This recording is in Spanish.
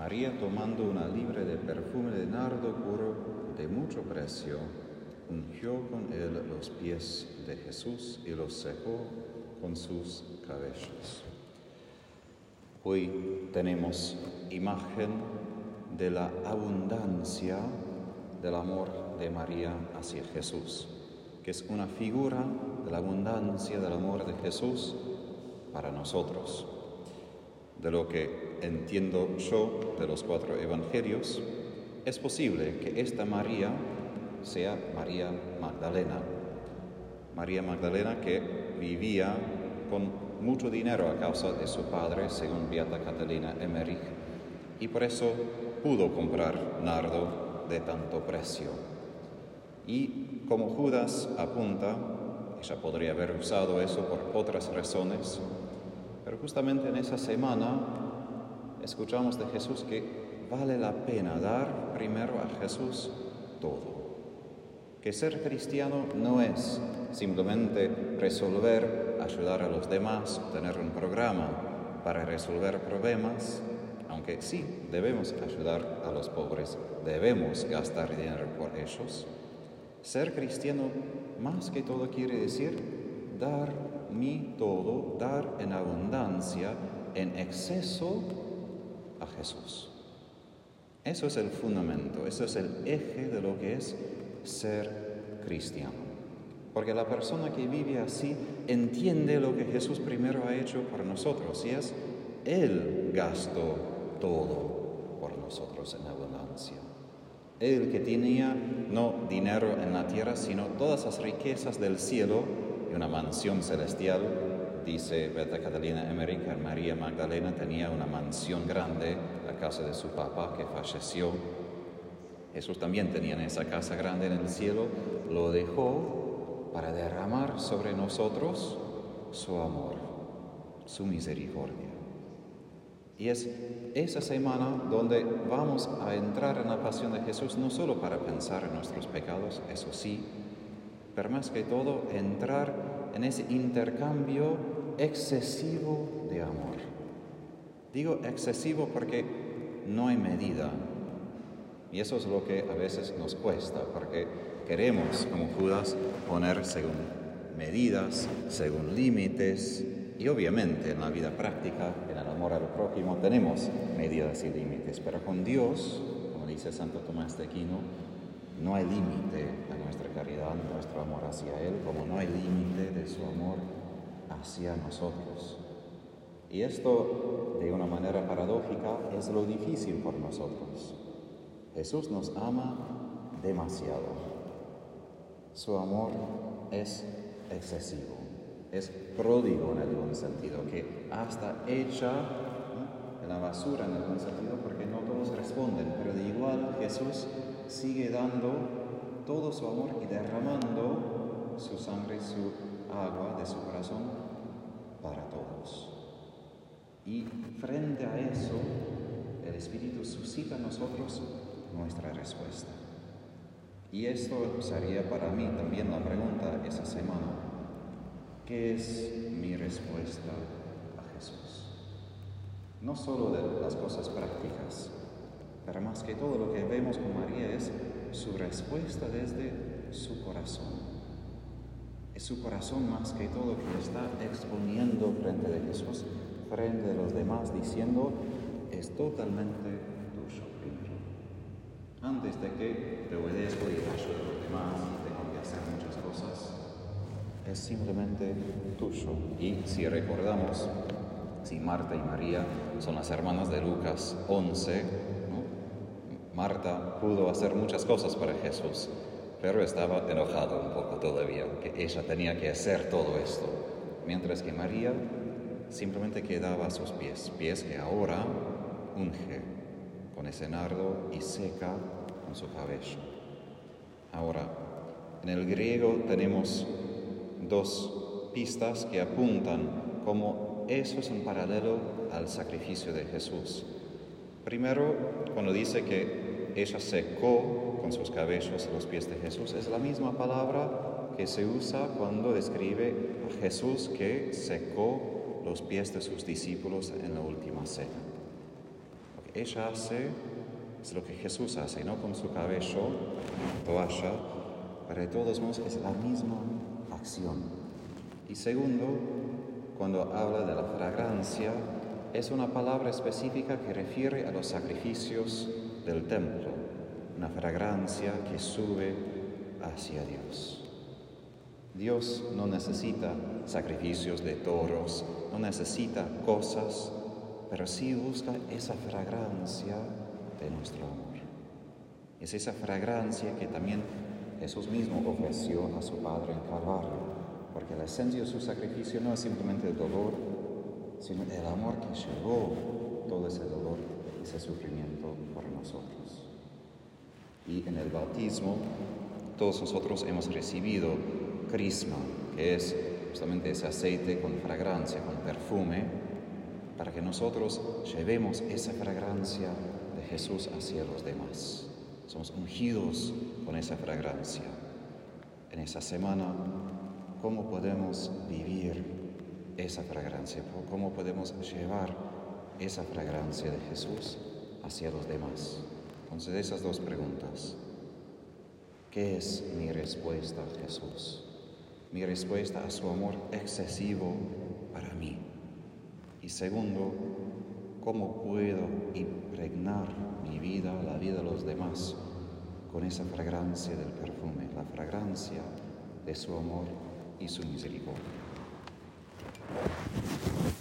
María tomando una libre de perfume de nardo puro de mucho precio, ungió con él los pies de Jesús y los secó con sus cabellos. Hoy tenemos imagen de la abundancia del amor de María hacia Jesús, que es una figura de la abundancia del amor de Jesús para nosotros. De lo que entiendo yo de los cuatro evangelios, es posible que esta María sea María Magdalena. María Magdalena que vivía con mucho dinero a causa de su padre, según Beata Catalina Emmerich, y por eso pudo comprar nardo de tanto precio. Y como Judas apunta, ella podría haber usado eso por otras razones, pero justamente en esa semana escuchamos de Jesús que vale la pena dar primero a Jesús todo. Que ser cristiano no es simplemente resolver, ayudar a los demás, tener un programa para resolver problemas, aunque sí, debemos ayudar a los pobres, debemos gastar dinero por ellos. Ser cristiano más que todo quiere decir dar mi todo, dar en abundancia, en exceso a Jesús. Eso es el fundamento, eso es el eje de lo que es ser cristiano. Porque la persona que vive así entiende lo que Jesús primero ha hecho por nosotros y es, Él gastó todo por nosotros en abundancia. Él que tenía no dinero en la tierra, sino todas las riquezas del cielo y una mansión celestial, dice Beta Catalina Emmerich, María Magdalena tenía una mansión grande a casa de su papá que falleció. Jesús también tenía esa casa grande en el cielo, lo dejó para derramar sobre nosotros su amor, su misericordia. Y es esa semana donde vamos a entrar en la pasión de Jesús, no solo para pensar en nuestros pecados, eso sí, pero más que todo entrar en ese intercambio excesivo de amor. Digo excesivo porque no hay medida. Y eso es lo que a veces nos cuesta, porque queremos, como Judas, poner según medidas, según límites, y obviamente en la vida práctica, en el amor al prójimo, tenemos medidas y límites, pero con Dios, como dice Santo Tomás de Aquino, no hay límite a nuestra caridad, nuestro amor hacia Él, como no hay límite de su amor hacia nosotros. Y esto, de una manera paradójica, es lo difícil por nosotros. Jesús nos ama demasiado. Su amor es excesivo, es pródigo en algún sentido, que hasta echa en la basura en algún sentido porque no todos responden, pero de igual Jesús sigue dando todo su amor y derramando su sangre, su agua de su corazón para todos. Y frente a eso, el Espíritu suscita en nosotros nuestra respuesta. Y esto sería para mí también la pregunta esa semana. ¿Qué es mi respuesta a Jesús? No solo de las cosas prácticas, pero más que todo lo que vemos con María es su respuesta desde su corazón. Es su corazón más que todo que está exponiendo frente de Jesús, frente de los demás, diciendo, es totalmente tuyo primero. Antes de que te obedezco y ayudo a los demás y tengo que hacer muchas cosas, es simplemente tuyo. Y si recordamos, si Marta y María son las hermanas de Lucas 11, Marta pudo hacer muchas cosas para Jesús, pero estaba enojado un poco todavía, que ella tenía que hacer todo esto, mientras que María simplemente quedaba a sus pies, pies que ahora unge con ese nardo y seca con su cabello. Ahora, en el griego tenemos dos pistas que apuntan como eso es un paralelo al sacrificio de Jesús. Primero, cuando dice que ella secó con sus cabellos los pies de Jesús, es la misma palabra que se usa cuando describe a Jesús que secó los pies de sus discípulos en la última cena. que ella hace es lo que Jesús hace, no con su cabello, toalla, pero de todos modos es la misma acción. Y segundo, cuando habla de la fragancia, es una palabra específica que refiere a los sacrificios del templo, una fragancia que sube hacia Dios. Dios no necesita sacrificios de toros, no necesita cosas, pero sí busca esa fragancia de nuestro amor. Es esa fragancia que también Jesús mismo ofreció a su Padre en Calvario, porque la esencia de su sacrificio no es simplemente el dolor, sino el amor que llevó todo ese dolor, ese sufrimiento por nosotros. Y en el bautismo, todos nosotros hemos recibido crisma, que es justamente ese aceite con fragancia, con perfume, para que nosotros llevemos esa fragancia de Jesús hacia los demás. Somos ungidos con esa fragancia. En esa semana, ¿cómo podemos vivir esa fragancia? ¿Cómo podemos llevar esa fragancia de Jesús hacia los demás? Entonces, esas dos preguntas. ¿Qué es mi respuesta a Jesús? Mi respuesta a su amor excesivo para mí. Y segundo, ¿cómo puedo impregnar mi vida, la vida de los demás, con esa fragancia del perfume, la fragancia de su amor y su misericordia? すごい。